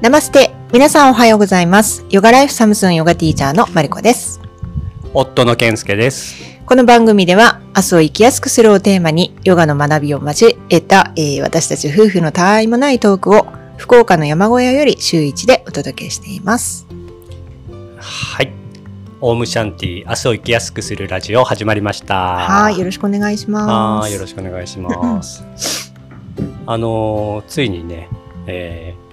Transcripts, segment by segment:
ナマステ。皆さんおはようございます。ヨガライフサムスンヨガティーチャーのマリコです。夫の健介です。この番組では明日を生きやすくするをテーマにヨガの学びを交えた、えー私たち夫婦のたわいもないトークを福岡の山小屋より週1でお届けしています。はい。オウムシャンティ、明日を生きやすくするラジオ始まりました。はい。よろしくお願いします。はいよろしくお願いします。あのーついにね、えー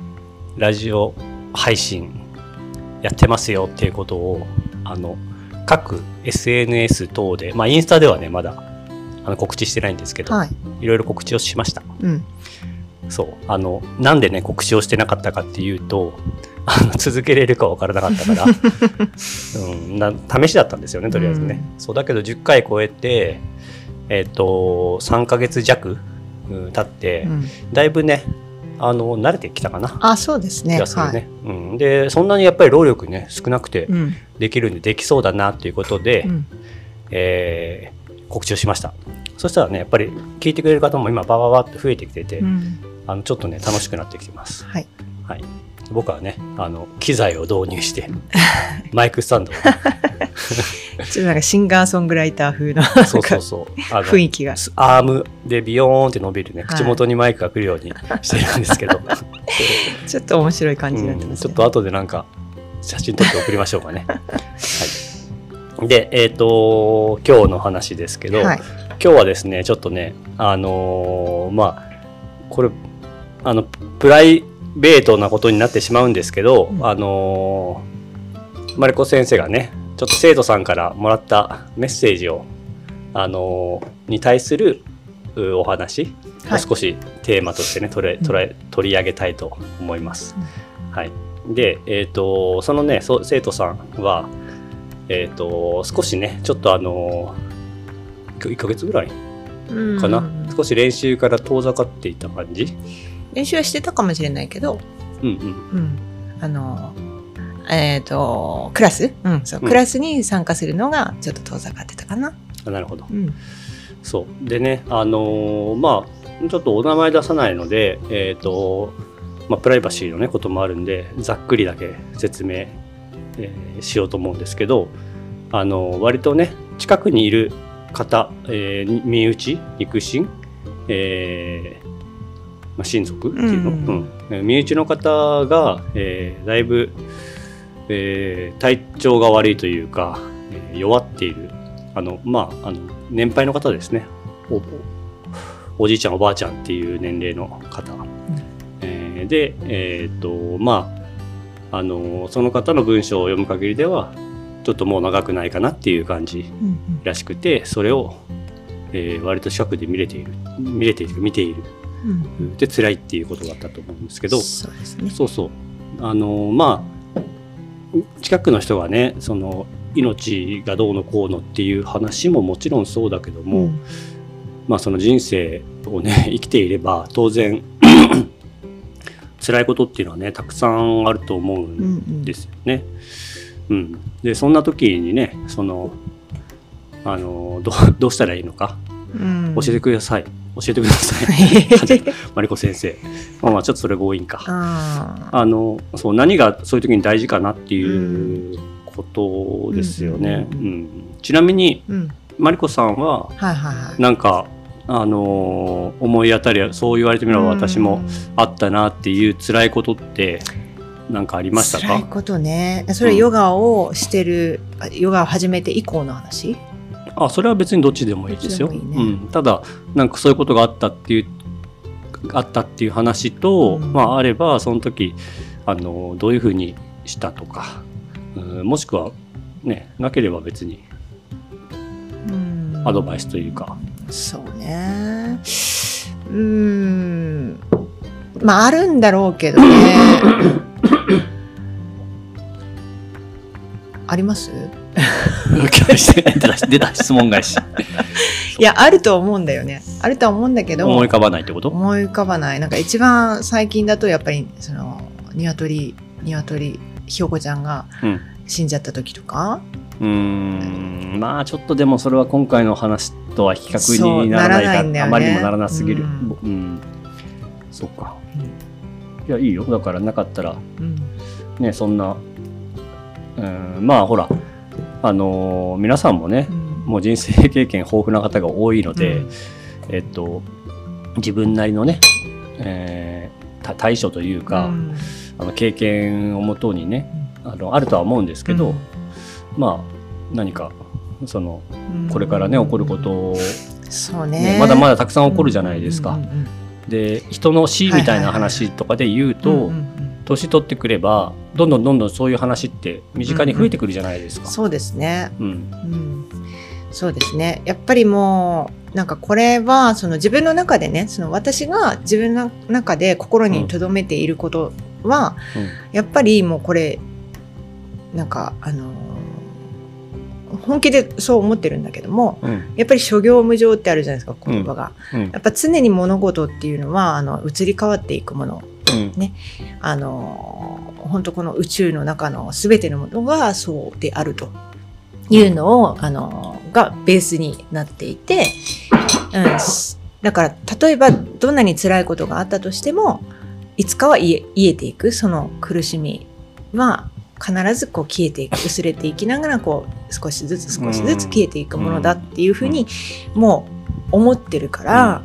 ラジオ配信やってますよっていうことを、あの、各 SNS 等で、まあインスタではね、まだあの告知してないんですけど、はい。いろいろ告知をしました。うん。そう。あの、なんでね、告知をしてなかったかっていうと、あの続けれるかわからなかったから、うん、な試しだったんですよね、とりあえずね。そうだけど、10回超えて、えっ、と、3ヶ月弱、うん、経って、うんだいぶね、あの、慣れてきたかな。あ、そうですね。気がするはい。ね、うん。で、そんなにやっぱり労力ね、少なくてうん。できるんで、できそうだなっていうことで、うん。えー告知をしました。そしたらね、やっぱり聞いてくれる方も今、バババって増えてきてて、うん。あのちょっとね楽しくなってきてます。はい。はい。僕はねあの機材を導入してマイクスタンドをね、ちょっとなんかシンガーソングライター風のそうそうそう雰囲気が。スアームでビヨーンって伸びるねはい口元にマイクが来るようにしてるんですけど、ちょっと面白い感じになってうんます、ねちょっと後でなんか写真撮って送りましょうかね。はい、でえっ、と今日の話ですけど、はい。今日はですねちょっとねあのーまあこれあのプライベートなことになってしまうんですけど、うんあのーマリコ先生がねちょっと生徒さんからもらったメッセージをあのーに対するうお話はい。を少しテーマとしてね取れ取れ取り上げたいと思います。はい、で、えー、とそのねそう生徒さんは、えー、と少しねちょっとあの1ヶ月ぐらいうん。かな、少し練習から遠ざかっていた感じ？練習はしてたかもしれないけど、うんうん。うん、あのえっ、とクラス、うんそううん。クラスに参加するのがちょっと遠ざかってたかな。あなるほど。うん。そう。でねあのーまあちょっとお名前出さないのでえっ、とまあプライバシーのねこともあるんでざっくりだけ説明、えーしようと思うんですけどあのー割とね近くにいる方、えーに身内肉親えーまあ、親族っていうの、うん。うん。身内の方が、えーだいぶ、えー体調が悪いというか、えー弱っている。あのまああの年配の方ですね。おおじいちゃんおばあちゃんっていう年齢の方、えーでえっ、とまああのその方の文章を読む限りではちょっともう長くないかなっていう感じうんらしくてそれを、えー割と近くで見れている。見れている見ている。うん。で辛いっていうことだったと思うんですけど。そうですね。そうそう。あのまあ近くの人がねその命がどうのこうのっていう話ももちろんそうだけども、ん。まあその人生をね 生きていれば当然 辛いことっていうのはねたくさんあると思うんですよね。うん。でそんな時にねそのあのどうどうしたらいいのかうん。教えてください、教えてください。マリコ先生。まあまあちょっとそれ強引か。あのそう何がそういう時に大事かなっていうことですよね。ううんん。ちなみにうん。マリコさんははいはいはい。なんかあのー思い当たりそう言われてみれば私もあったなっていう辛いことって何かありましたか？辛いことね。それヨガをしてる、ヨガを始めて以降の話？あそれは別にどっちでもいいですよ。いいねうん、ただなんかそういうことがあったっていうあったっていう話と、うんまああればその時あのどういうふうにしたとか、うんもしくはねなければ別にうんアドバイスというか、そうね。うーん。まあ、あるんだろうけどね。あります？出た出た質問返し。いや、あると思うんだよね。あるとは思うんだけど、思い浮かばないってこと？思い浮かばない。なんか一番最近だと、やっぱり、その、鶏、鶏、ひよこちゃんがうん。死んじゃった時とか、うーん。まあちょっとでもそれは今回の話とは比較にならないか。なね。あまりにもならなすぎる。うん。うん、そっか。いやいいよ。だからなかったらうん。ねそんなうん。まあほらあのー皆さんもねうん。もう人生経験豊富な方が多いので、うん。えっと自分なりのね、えーた対処というか、うん。あの経験をもとにねあのあるとは思うんですけど、まあ何かそのうん。これからね起こることを、そうね。ねまだまだたくさん起こるじゃないですか。うんうんうんで人の死みたいな話とかで言うと、うんうんうん年取ってくればどんどんどんどんそういう話って身近に増えてくるじゃないですか。そうですね。うん。うん、そうですね。やっぱりもうなんかこれはその自分の中でねその私が自分の中で心に留めていることは、やっぱりもうこれなんかあのー本気でそう思ってるんだけどもうん。やっぱり諸行無常ってあるじゃないですか言葉が、うん。やっぱ常に物事っていうのはあの移り変わっていくものうん。あの本当この宇宙の中の全てのものがそうであるというのをあのがベースになっていて、うん、すだから例えばどんなに辛いことがあったとしてもいつかは癒え癒えていく。その苦しみは必ずこう消えていく。薄れていきながらこう少しずつ少しずつ消えていくものだっていうふうにもう思ってるから、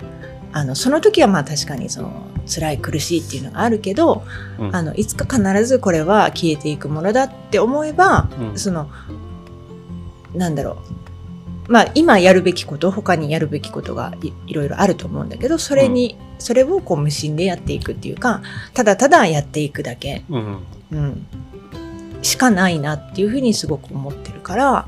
あのその時はまあ確かにその辛い苦しいっていうのがあるけど、うん。あのいつか必ずこれは消えていくものだって思えば、うん。そのなんだろう。まあ今やるべきこと他にやるべきことがいいろいろあると思うんだけどそれに、それをこう無心でやっていくっていうかただただやっていくだけ、うんうん、しかないなっていうふうにすごく思ってるから、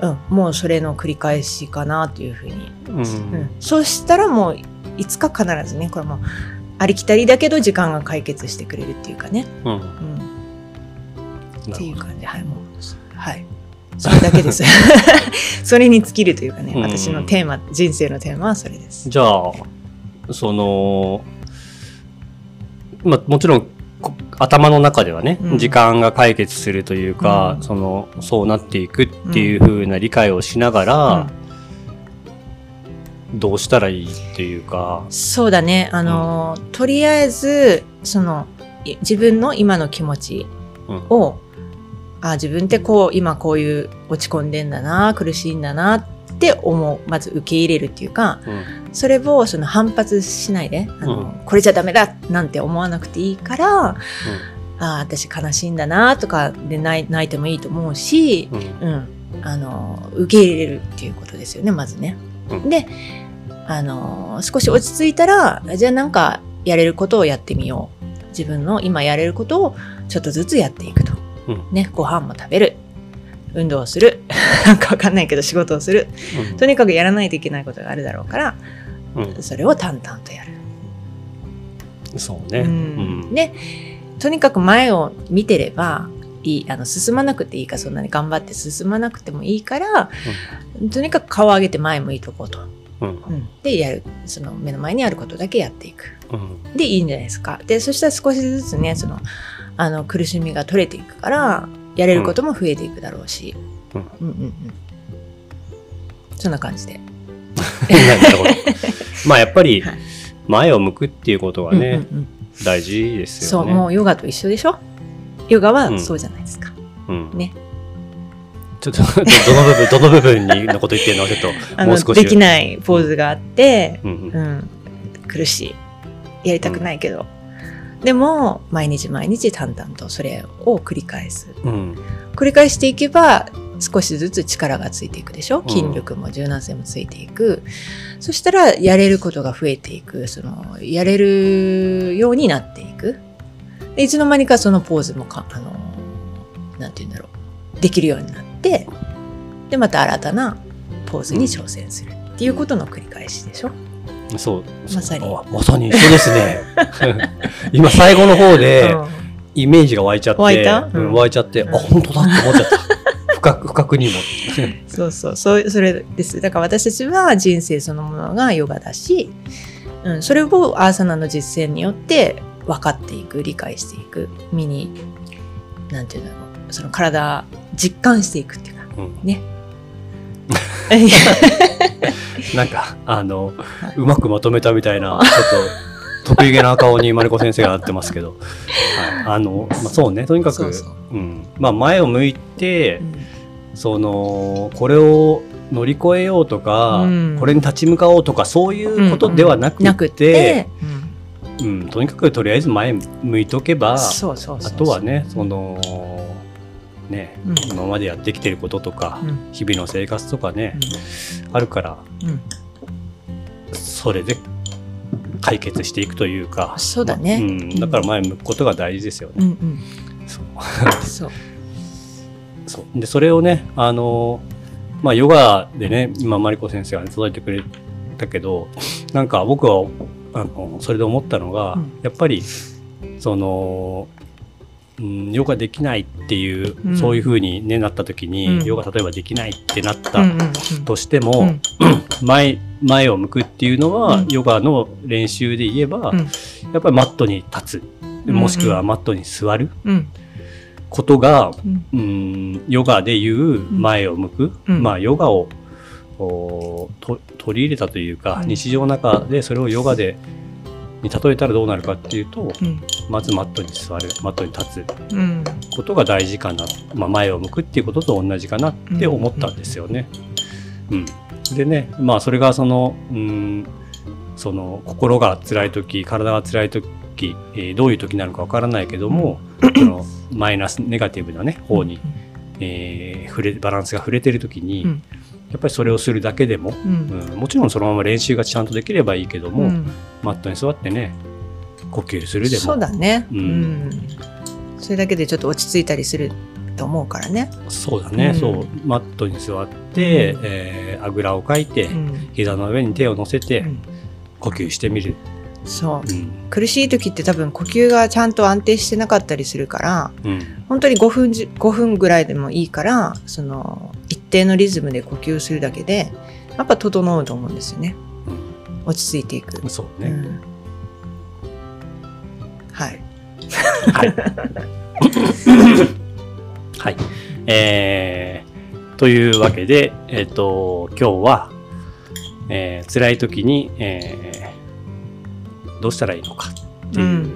うん、もうそれの繰り返しかなというふうに。うん。うん、そうしたらもういつか必ずねこれもありきたりだけど時間が解決してくれるっていうかね、うん。っていう感じ。はいもう。はい。それだけです。それに尽きるというかねうん。私のテーマ人生のテーマはそれです。じゃあそのまあもちろんこ頭の中ではね、うん。時間が解決するというか、うん。そのそうなっていくっていう風な理解をしながら、どうしたらいいっていうか、そうだね。あの、とりあえずそのい自分の今の気持ちうん。をあ自分ってこう今こういう落ち込んでんだな苦しいんだなって思う。まず受け入れるっていうかうん。それをその反発しないであの、うん。これじゃダメだなんて思わなくていいからああ私悲しいんだなとかで泣い泣いてもいいと思うし、うん。うん、あの受け入れるっていうことですよねまずね。うん。であの少し落ち着いたらじゃあなんかやれることをやってみよう。自分の今やれることをちょっとずつやっていくと。うん。ねご飯も食べる。運動をする。なんかわかんないけど仕事をする。うん。とにかくやらないといけないことがあるだろうからうん。それを淡々とやる。そうね。ううん。んでとにかく前を見てればいいあの進まなくていいからそんなに頑張って進まなくてもいいから、とにかく顔を上げて前向いとこうと。うんうんでやるその目の前にあることだけやっていく。うんでいいんじゃないですか。でそしたら少しずつねそのあの苦しみが取れていくからやれることも増えていくだろうし。うんうんうんうんそんな感じで。なるほど。まあやっぱり はい前を向くっていうことはね、うんうんうん大事ですそう、よね。もうヨガと一緒でしょ？ヨガうんはそうじゃないですか。うんね。ちょっとどどの部分 どの部分にのこと言ってるの？ちょっともう少し。できないポーズがあって、うんうんうん、苦しい。やりたくないけど。でも、毎日毎日淡々とそれを繰り返す。うん繰り返していけば、少しずつ力がついていくでしょ？うん筋力も柔軟性もついていく。そしたら、やれることが増えていく。その、やれるようになっていく。でいつの間にかそのポーズもか、あの、なんて言うんだろう。できるようになって、で、また新たなポーズに挑戦する。っていうことの繰り返しでしょ？そう。まさに。そうあまさに一緒ですね。今最後の方でうん。イメージが湧いちゃって、湧いた？うん。うん。湧いちゃって、うん。あ本当だって思っちゃった。深く深くにも。そうそう、そう、それです。だから私たちは人生そのものがヨガだし、うん、それをアーサナの実践によって分かっていく、理解していく、身に、なんていうんだろう、その体、実感していくっていうか、うん。ね。なんかあのうまくまとめたみたいなちょっ得意げな顔にマリコ先生がなってますけど、はい、あの、まあ、そうね。とにかくそうん。まあ、前を向いて、うん。そのこれを乗り越えようとか、うん。これに立ち向かおうとかそういうことではなくて,、うん、とにかくとりあえず前向いとけばそうそうそう。あとはねそのね、うん。今までやってきてることとか、うん。日々の生活とかね、あるからうん。それで解決していくというかそうだね。うん、だから前向くことが大事ですよね。うんうん。そう。そう。そう。でそれをねあのまあヨガでね今マリコ先生がね届いてくれたけどなんか僕はあのそれで思ったのが、うん。やっぱりその、うん、ヨガできないっていう、うん。そういうふうに、ね、なった時に、うん。ヨガ例えばできないってなったうんうんうん。としても、うん。前前を向くっていうのは、うん。ヨガの練習で言えば、うん。やっぱりマットに立つ。もしくはうんマットに座る。うん。ことが、うん。うん、ヨガでいう前を向く、うん。まあヨガを取り入れたというか、うん日常の中でそれをヨガでに例えたらどうなるかっていうとうん。まずマットに座るマットに立つうん。ことが大事かな、まあ、前を向くっていうことと同じかなって思ったんですよね。うん。でねまあそれがそのうんその心が辛い時体が辛い時、えーどういう時なのかわからないけども、そのマイナスネガティブなね方に、えー触れバランスが触れてる時に、うん。やっぱりそれをするだけでも、うん。うんもちろんそのまま練習がちゃんとできればいいけども、うんマットに座ってね呼吸するでも。そうだね。ううん。んそれだけでちょっと落ち着いたりすると思うからね。そうだね、うん。そう。マットに座って、うん。えーあぐらをかいて、うん。膝の上に手を乗せてうん。呼吸してみる、そう。うん。苦しい時って多分呼吸がちゃんと安定してなかったりするからうん。本当に5分じ5分ぐらいでもいいからその一定のリズムで呼吸するだけでやっぱ整うと思うんですよね落ち着いていく、うんそうね、うんはいはい。はい。えー、というわけで、えっ、と、今日は、えー辛い時に、えーどうしたらいいのかっていう、うん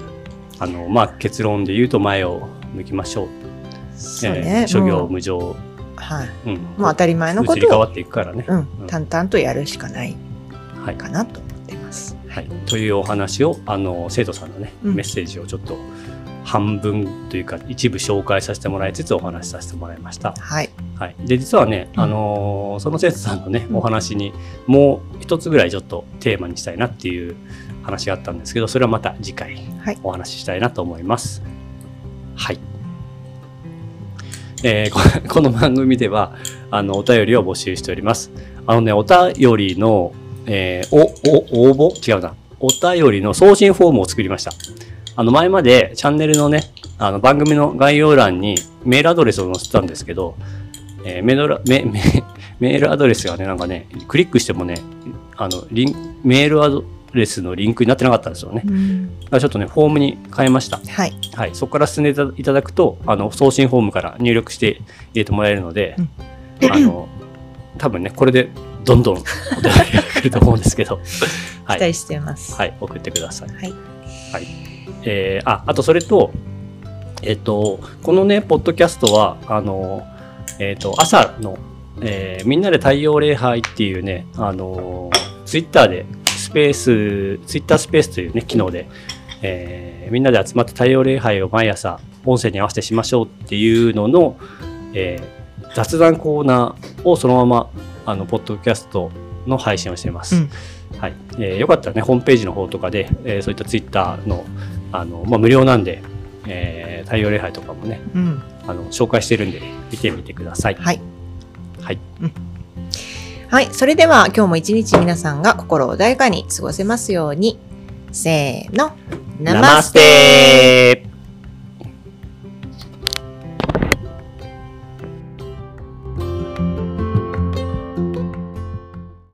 あの、まあ、結論で言うと前を向きましょう。そうえねー諸行無常、はいうん。もう当たり前のことを、移り変わっていくからね。うん、淡々とやるしかない。かなと思ってます。はい、というお話をあの生徒さんのね、うんメッセージをちょっと半分というか一部紹介させてもらいつつお話しさせてもらいました。はい。はい、で実はね、うんあのーその生徒さんのね、うんお話にもう一つぐらいちょっとテーマにしたいなっていう話があったんですけどそれはまた次回はいお話ししたいなと思います。はい。えーこ この番組ではあのお便りを募集しております。あのねお便りの、えーおお応募？違うなお便りの送信フォームを作りました。あの前までチャンネルのねあの番組の概要欄にメールアドレスを載せてたんですけど、えーメールラメメ メールアドレスがね、なんかね、クリックしてもね、あのリンメールアドレスのリンクになってなかったんですよね。だからちょっとね、フォームに変えました。はい。はい、そこから進んでいたいただくと、あの送信フォームから入力して入れてもらえるので、あの多分ね、これでどんどんお便りが来ると思うんですけど、はい、期待してます。はい、送ってください。はい。はい。えーあ、あとそれと、えっ、と、このね、ポッドキャストは、あの、えっ、と、朝の、えーみんなで太陽礼拝っていうね、あの、ツイッターでスペース、ツイッタースペースというね、機能で、えーみんなで集まって太陽礼拝を毎朝、音声に合わせてしましょうっていうのの、えー雑談コーナーをそのまま、あの、ポッドキャストの配信をしています。うんはい、えーよかったらね、ホームページの方とかで、えーそういったツイッターの、あの、まあ、無料なんで、えー太陽礼拝とかもね、うん。あの、紹介してるんで、見てみてください。はい。はい。はい。それでは今日も一日皆さんが心穏やかに過ごせますように。せーの。ナマステー